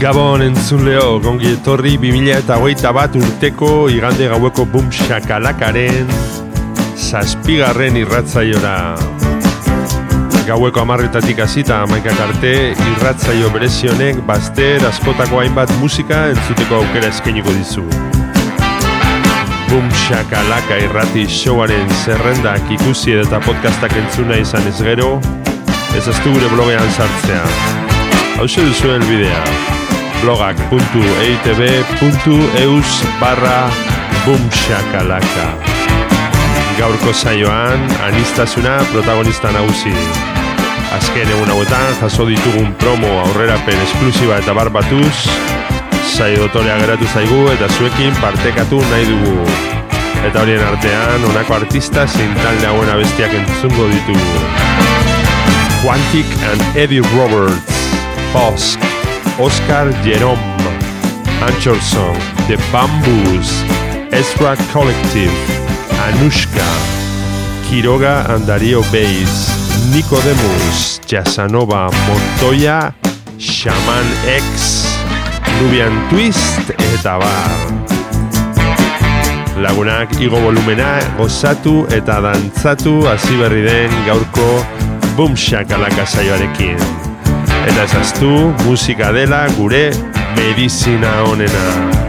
Gabon entzun leo, gongi etorri 2000 eta hogeita bat urteko igande gaueko bum shakalakaren zazpigarren irratzaiora. Gaueko amarretatik hasita amaikak arte irratzaio berezionek bazter askotako hainbat musika entzuteko aukera eskainiko dizu. Bum shakalaka irrati showaren zerrendak ikusi eta podcastak entzuna izan ez gero, ez aztu gure blogean sartzea. Hau duzu bidea blogak.eitb.eus barra bumshakalaka Gaurko saioan, anistasuna protagonista nagusi. Azken egun hauetan, jaso ditugun promo aurrerapen esklusiba eta barbatuz, saio dotorea geratu zaigu eta zuekin partekatu nahi dugu. Eta horien artean, honako artista zein talde hauen abestiak entzungo ditugu. Quantic and Eddie Roberts, Bosk, Oscar Jerome, Anchorson, The Bamboos, Ezra Collective, Anushka, Quiroga and Darío Bass, Nicodemus, Jasanova, Montoya, Shaman X, Nubian Twist eta bar. Lagunak igo volumena gozatu eta dantzatu hasi berri den gaurko Boom Shakalaka saioarekin. Eta ezaztu, musika dela gure medizina onena.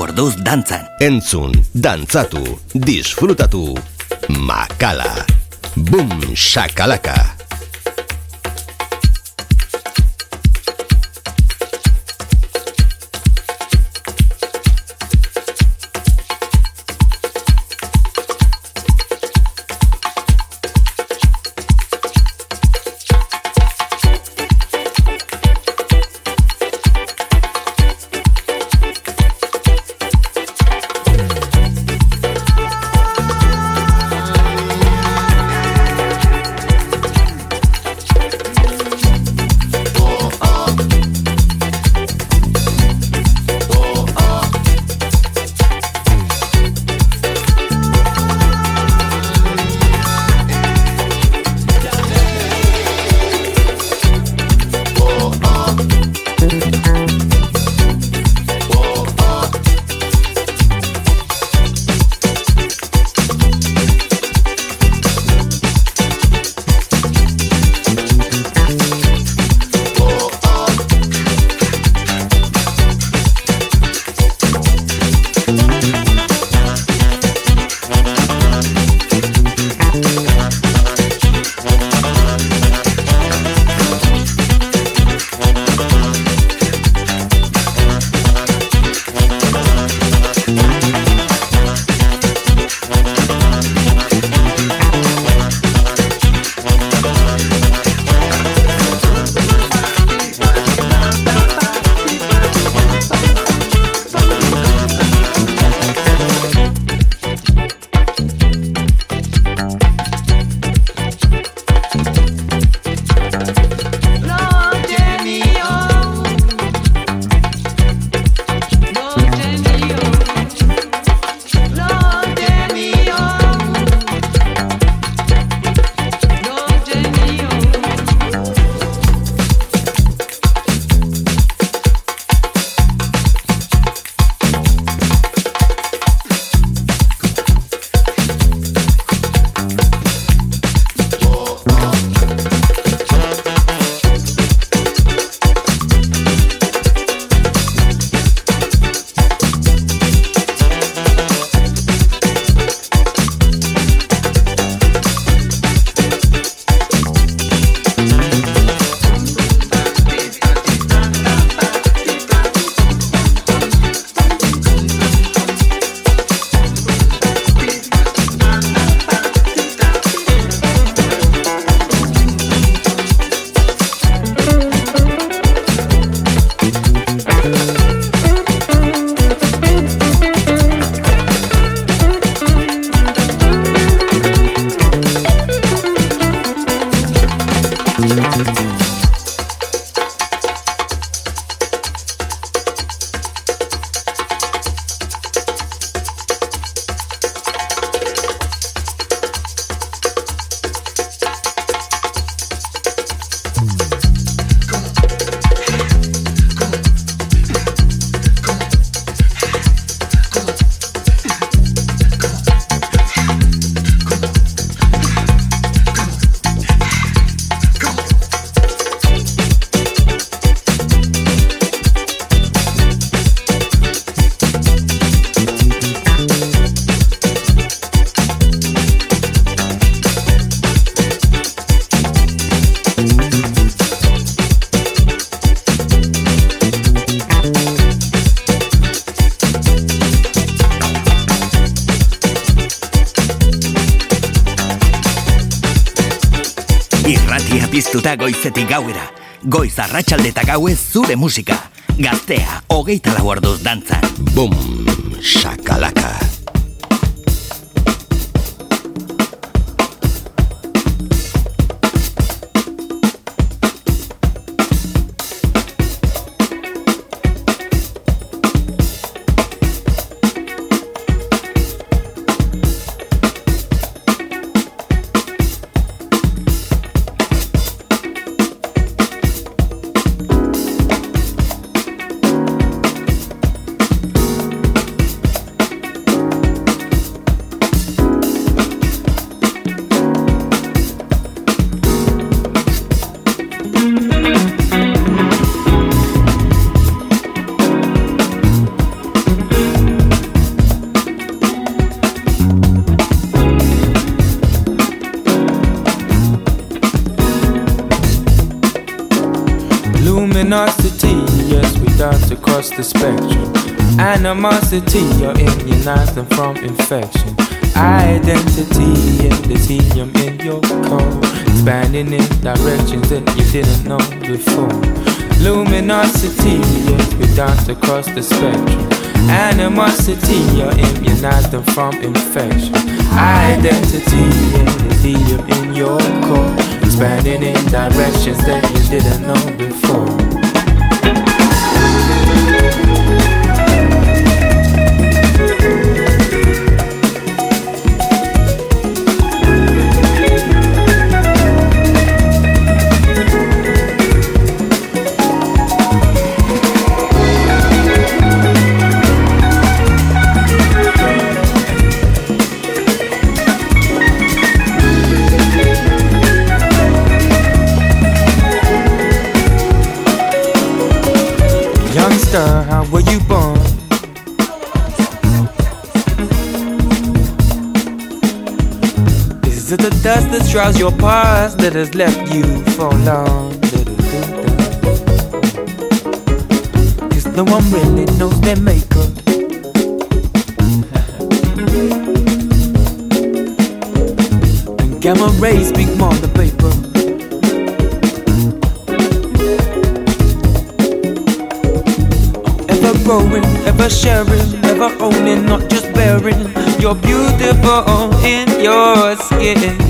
Orduz dantzan. Entzun, dantzatu, disfrutatu. Makala. Boom shakalaka. Goizetik gauera. Goiz arratsalde eta gauez zure musika. Gaztea, hogeita lau orduz dantzan. Bum, shakalaka. The spectrum. Animosity, you're immunized from infection. Identity, helium in your core. Expanding in directions that you didn't know before. Luminosity, yes, we dance across the spectrum. Animosity, you're immunized from infection. Identity, helium in your core. Expanding in directions that you didn't know before. Shrouds your past that has left you for long. Cause no one really knows their makeup. and gamma rays speak more than paper. Ever growing, ever sharing, ever owning, not just bearing. You're beautiful in your skin.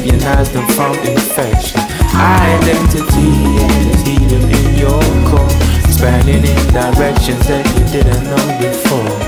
immunize them from infection. Identity is helium in your core, expanding in directions that you didn't know before.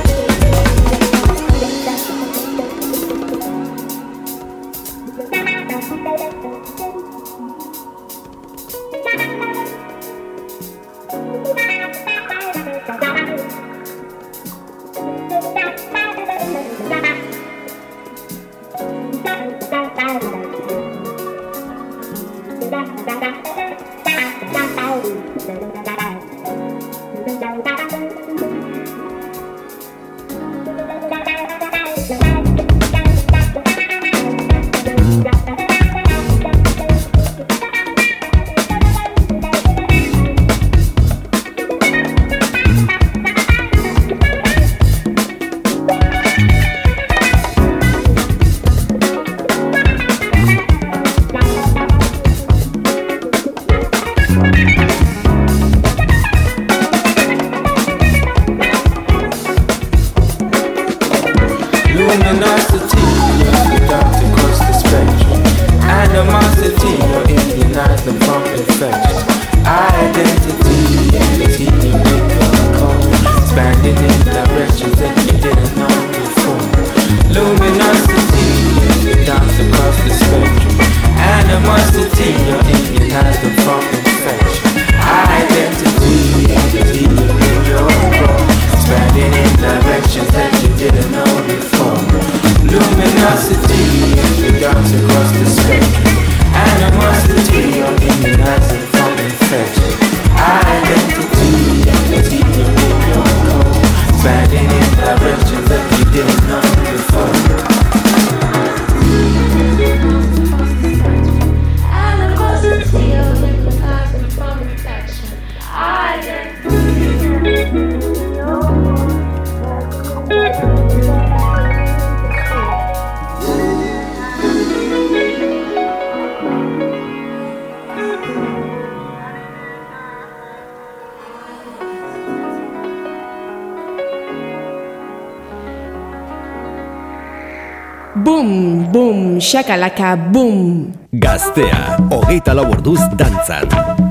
Shakalaka, boom. Gaztea, hogeita lau orduz dantzan.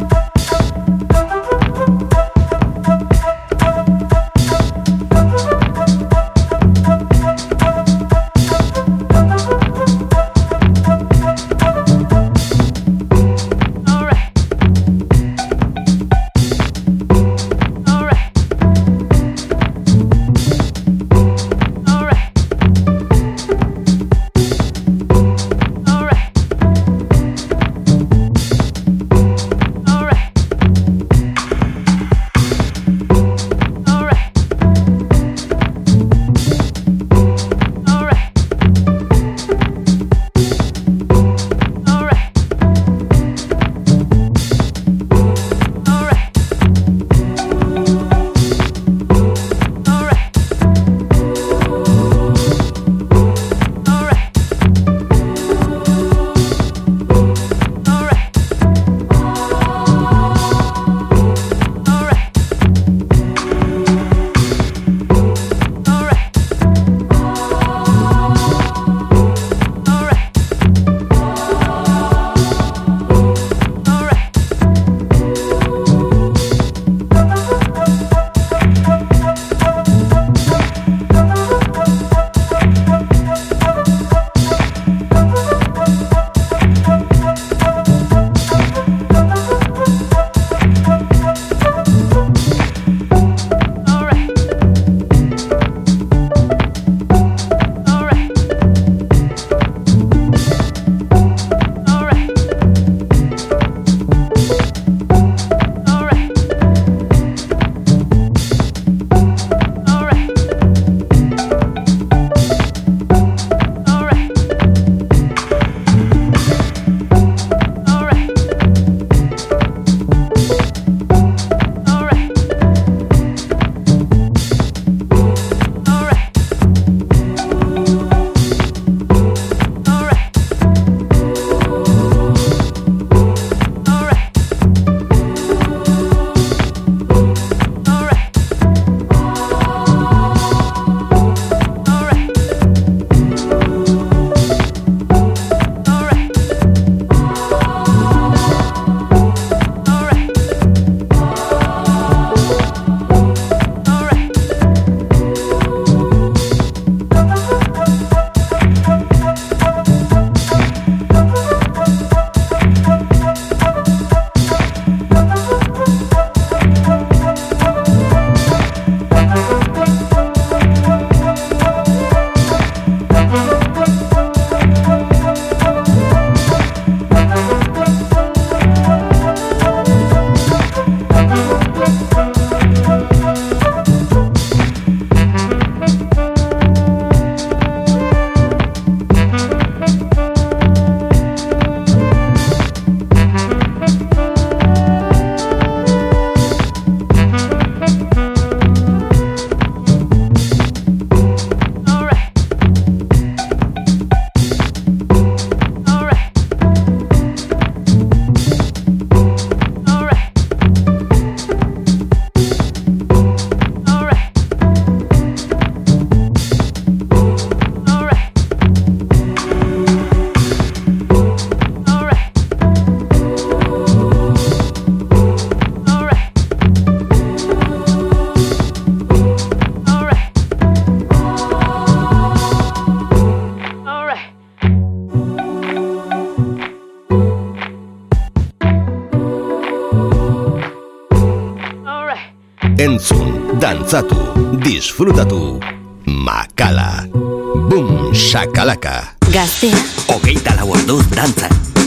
Dantzatu, disfrutatu, makala, bum, shakalaka. Gaztea. Ogeita lau orduz dantzan.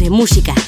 de música.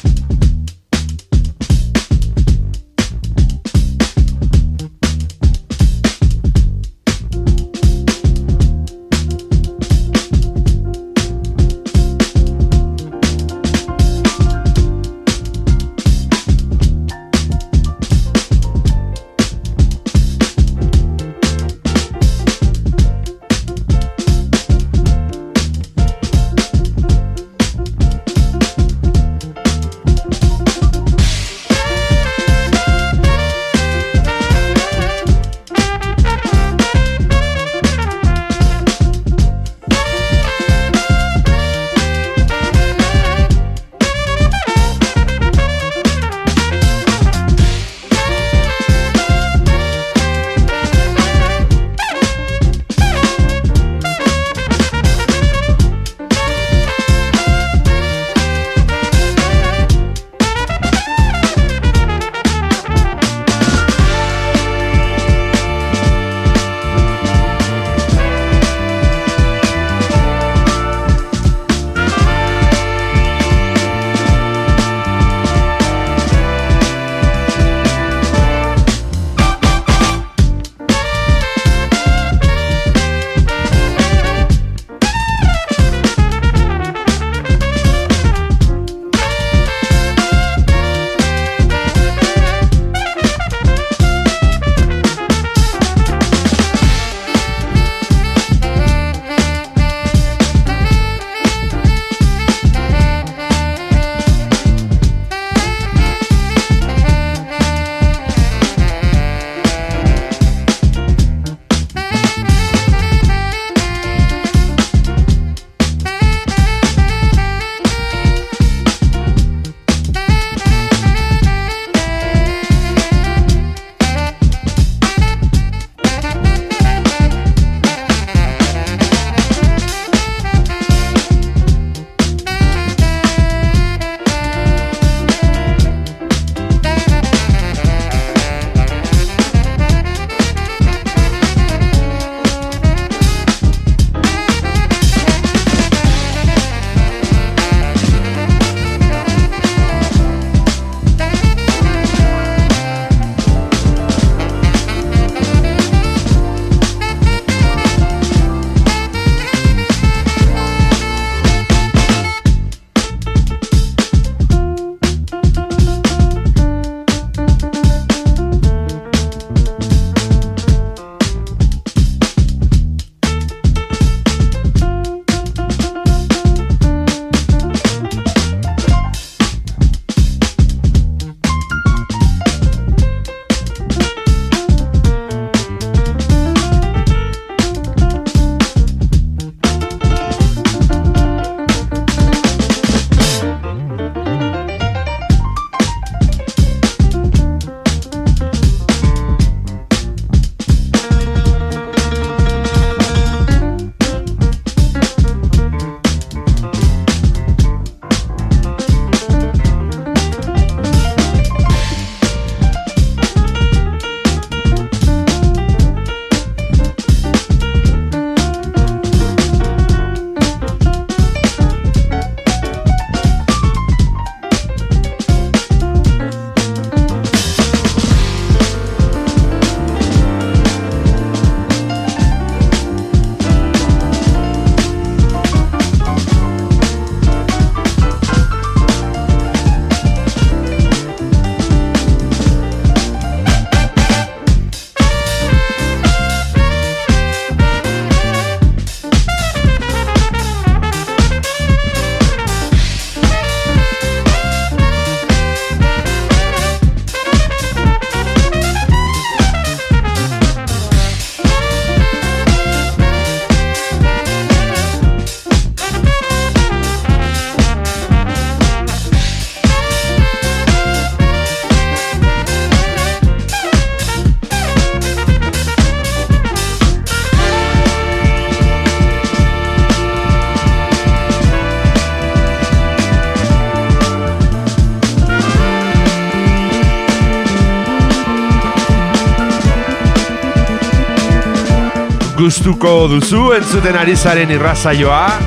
gustuko duzu entzuten ari zaren irrazaioa,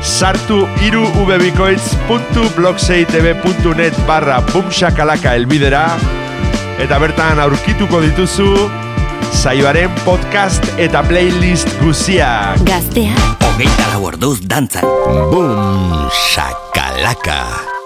sartu iru ubebikoitz.blogseitebe.net barra bumxakalaka elbidera, eta bertan aurkituko dituzu saioaren podcast eta playlist guziak. Gaztea. Hogeita lau orduz dantzan. Bum, shakalaka.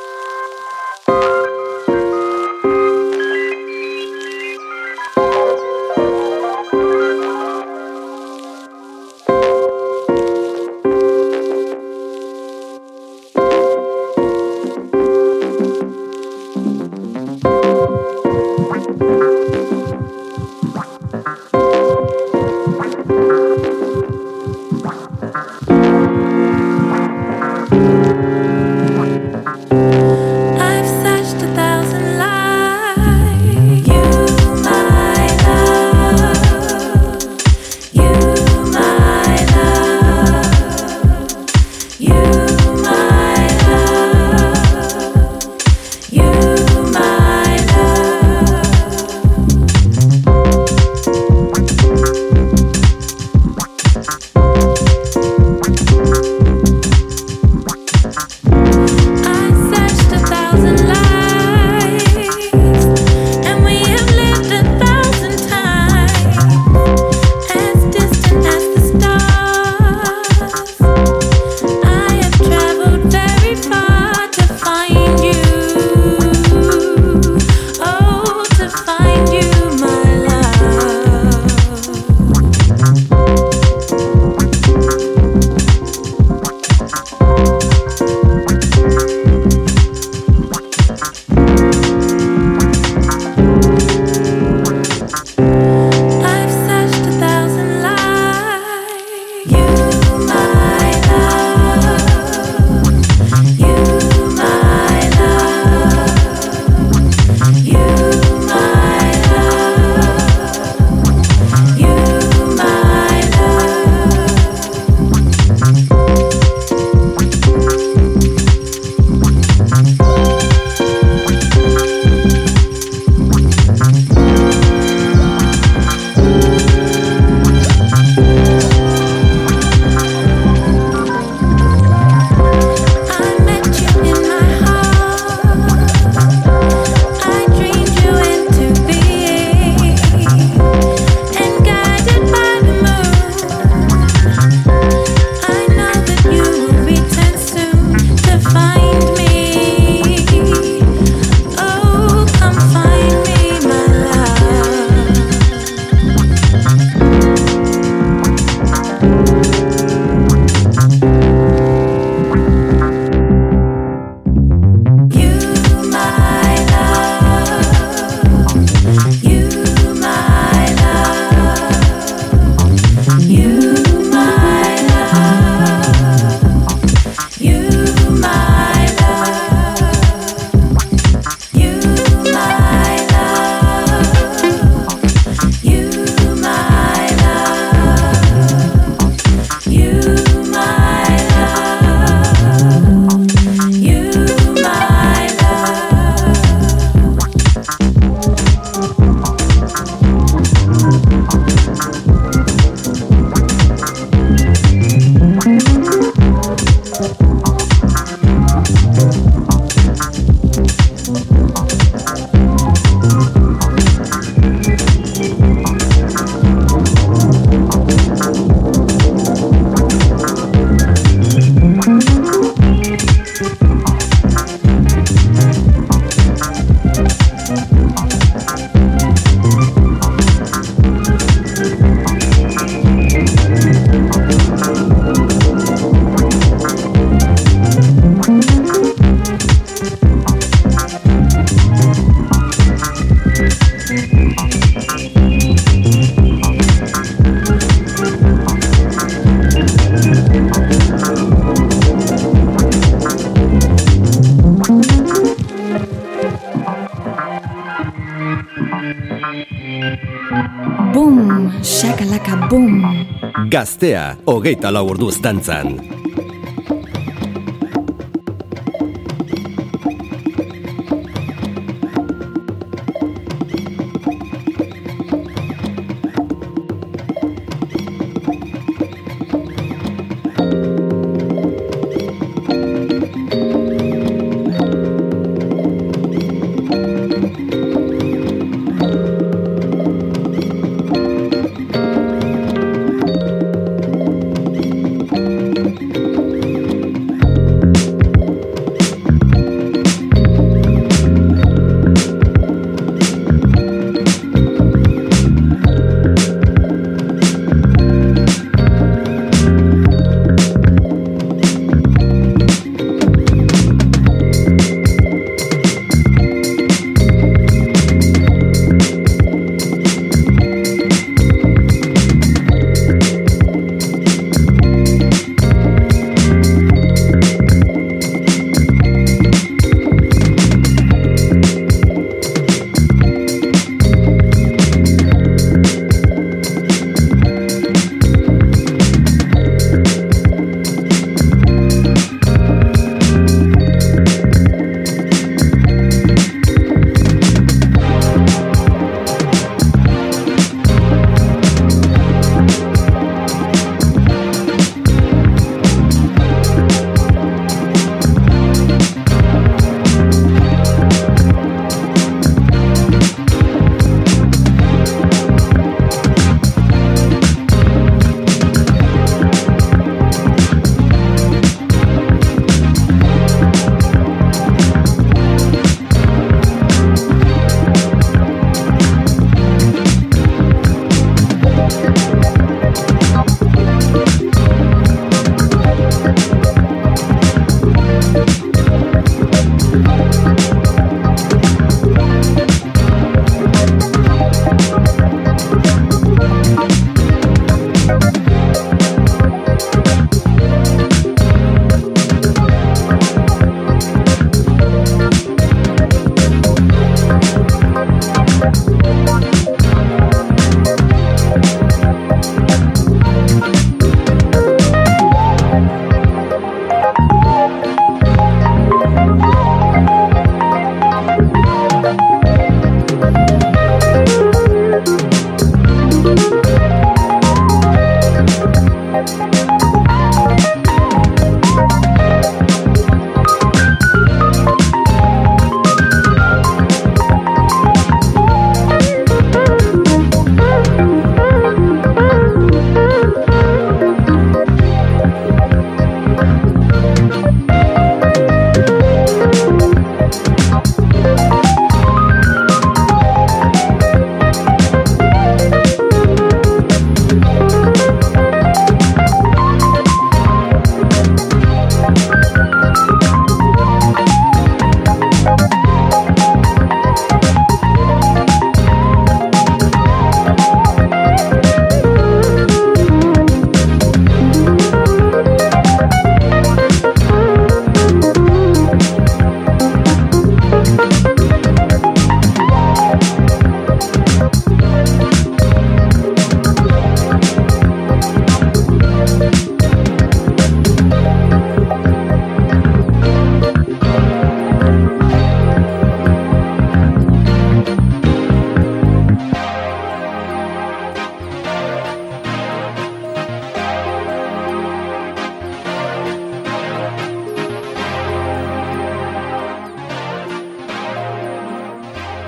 gaztea, hogeita lau orduz dantzan.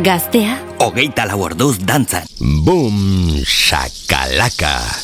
Gaztea. Ogeita lau orduz dantzan. Boom, shakalaka.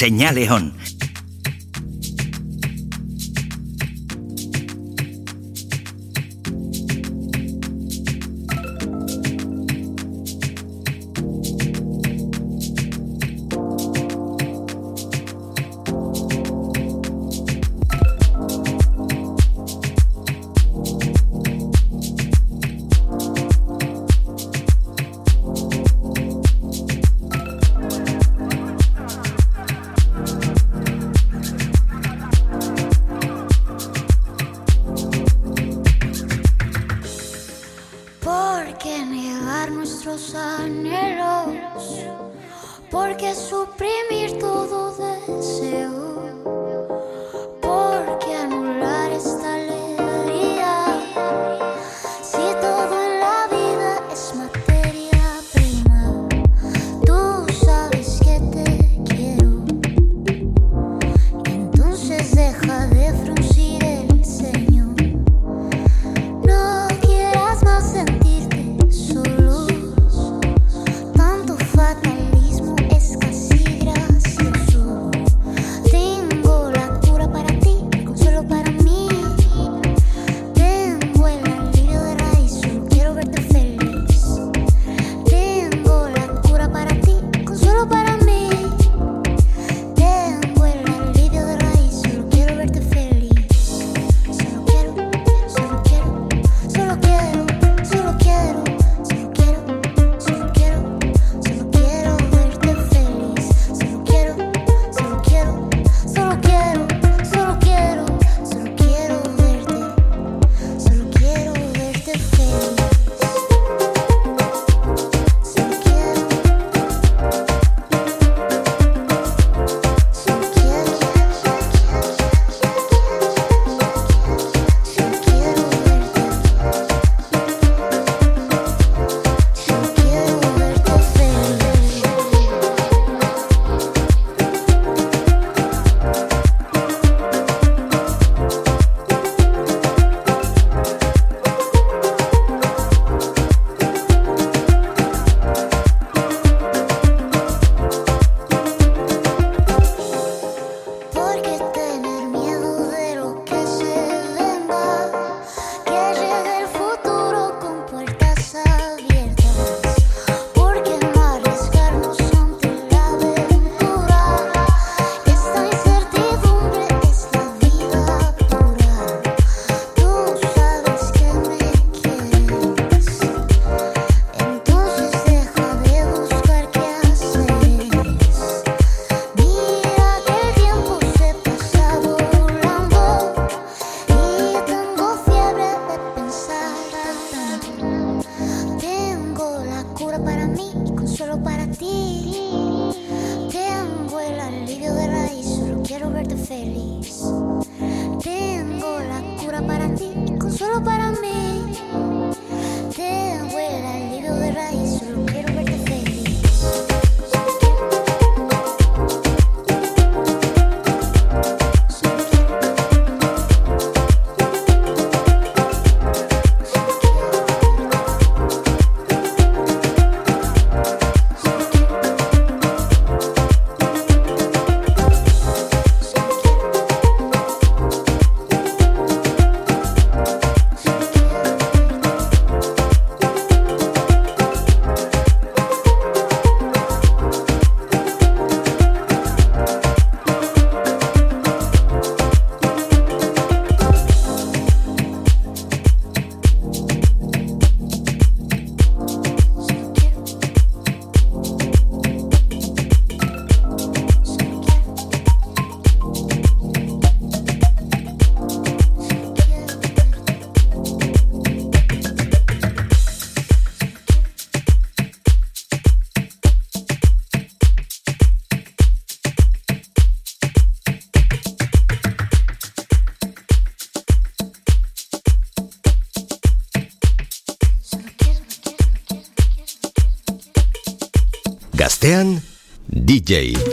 Señaleón solo para ti. Tengo el alivio de raíz, solo quiero verte feliz. Tengo la cura para ti consuelo para mí. gay.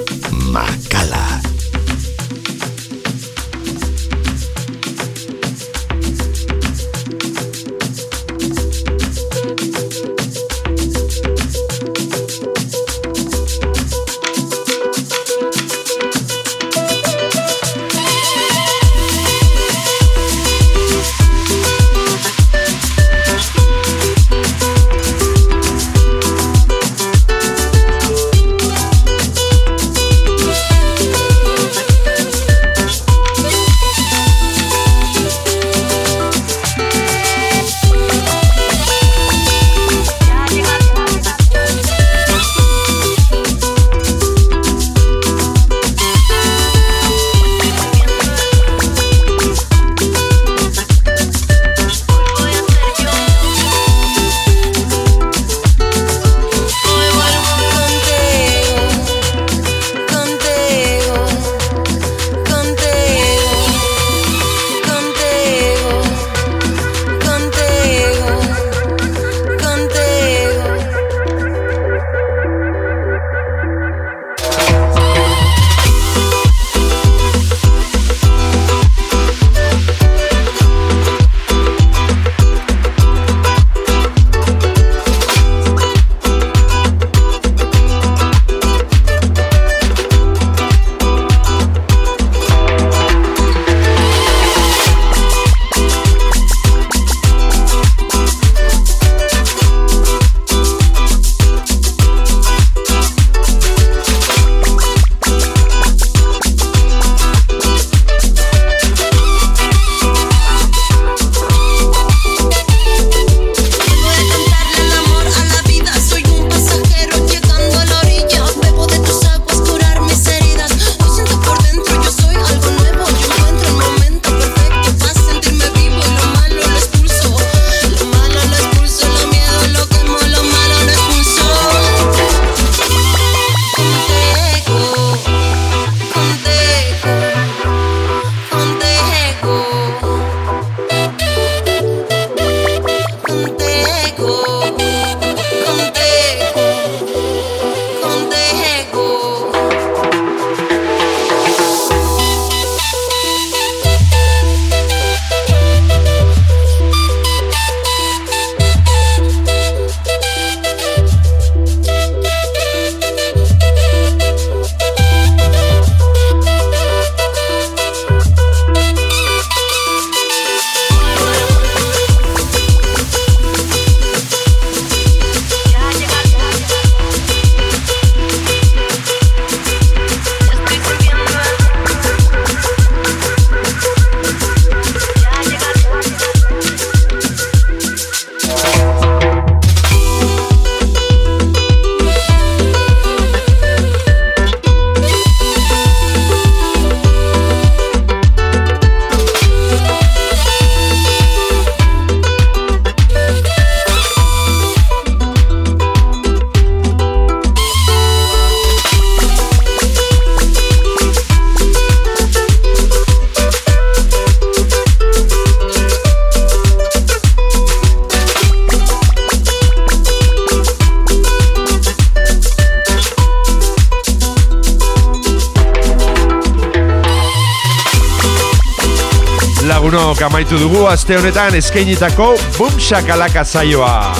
Aste honetan eskainitako Boom Shakalaka zaioa.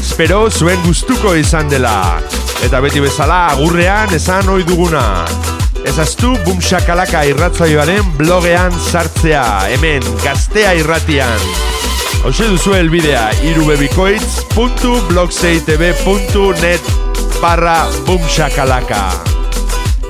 Espero zuen gustuko izan dela. Eta beti bezala agurrean esan ohi duguna. Ezaztu Boom Shakalaka irratzaioaren blogean sartzea, hemen gaztea irratian. Hauze duzu elbidea irubebikoitz.blogseitb.net barra Boom Shakalaka.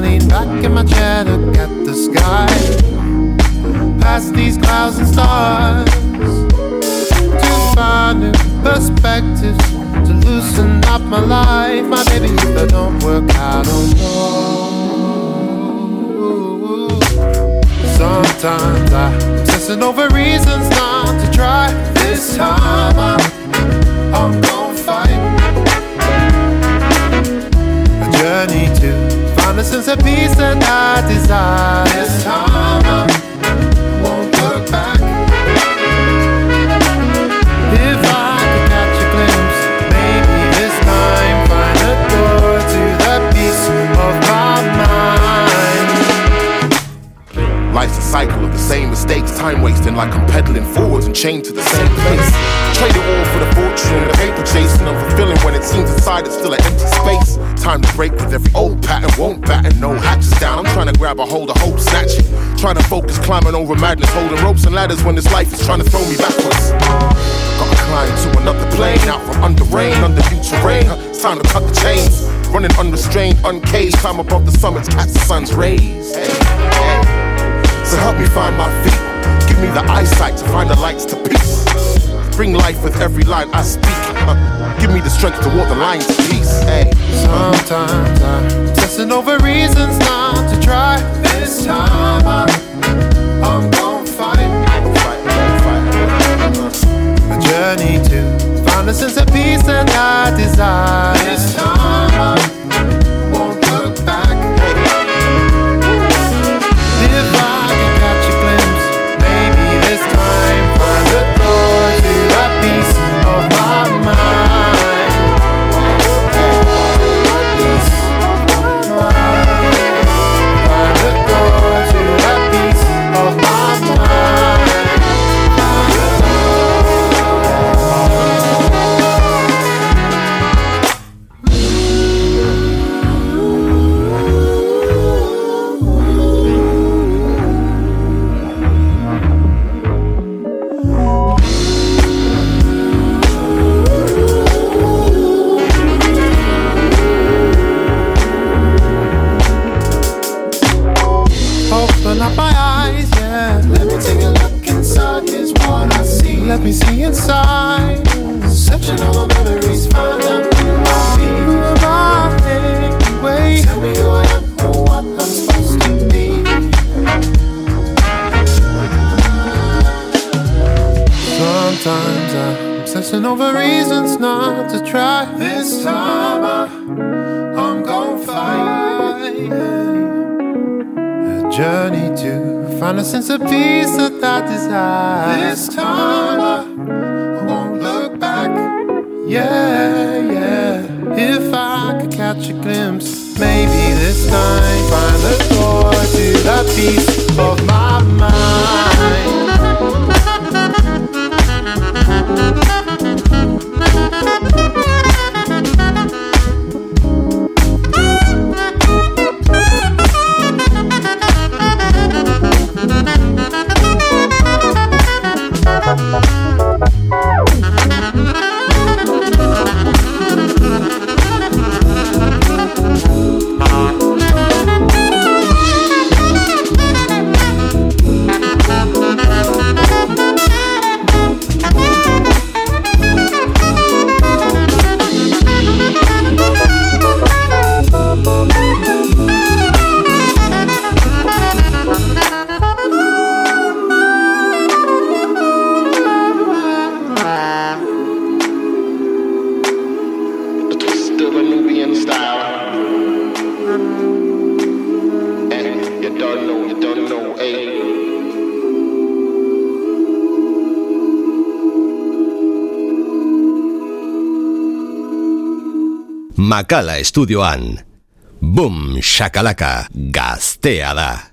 Lean back in my chair, look at the sky. Past these clouds and stars to find new perspectives to loosen up my life. My baby, if that don't work, oh I don't know. Sometimes I'm obsessing over reasons not to try. This time I'm, I'm gonna fight. Find a sense of peace that I desire. Cycle of the same mistakes, time wasting like I'm pedaling forwards and chained to the same place. Trade it all for the fortune, the paper chasing, unfulfilling when it seems inside it's still an empty space. Time to break with every old pattern, won't batten, no hatches down. I'm trying to grab a hold of hope, snatch it. Trying to focus, climbing over madness, holding ropes and ladders when this life is trying to throw me backwards. Gotta climb to another plane, out from under rain, under new terrain. It's time to cut the chains. Running unrestrained, uncaged, climb above the summits, catch the sun's rays. Hey. So help me find my feet. Give me the eyesight to find the lights to peace. Bring life with every line I speak. Give me the strength to walk the lines of peace. Hey. Sometimes I'm obsessing over reasons not to try. This time I'm, I'm gonna fight. A journey to find a sense of peace that I desire. This time I Searching all my memories, find out who I be. Who am anyway? Tell me who I am I'm supposed to be. Sometimes I'm obsessing over reasons not to try. This time I, I'm fight a journey to find a sense of peace that I desire. This time I. Yeah, yeah. If I could catch a glimpse, maybe this time find the door to that piece of my mind. Makala estudioan. Boom, shakalaka, gaztea da.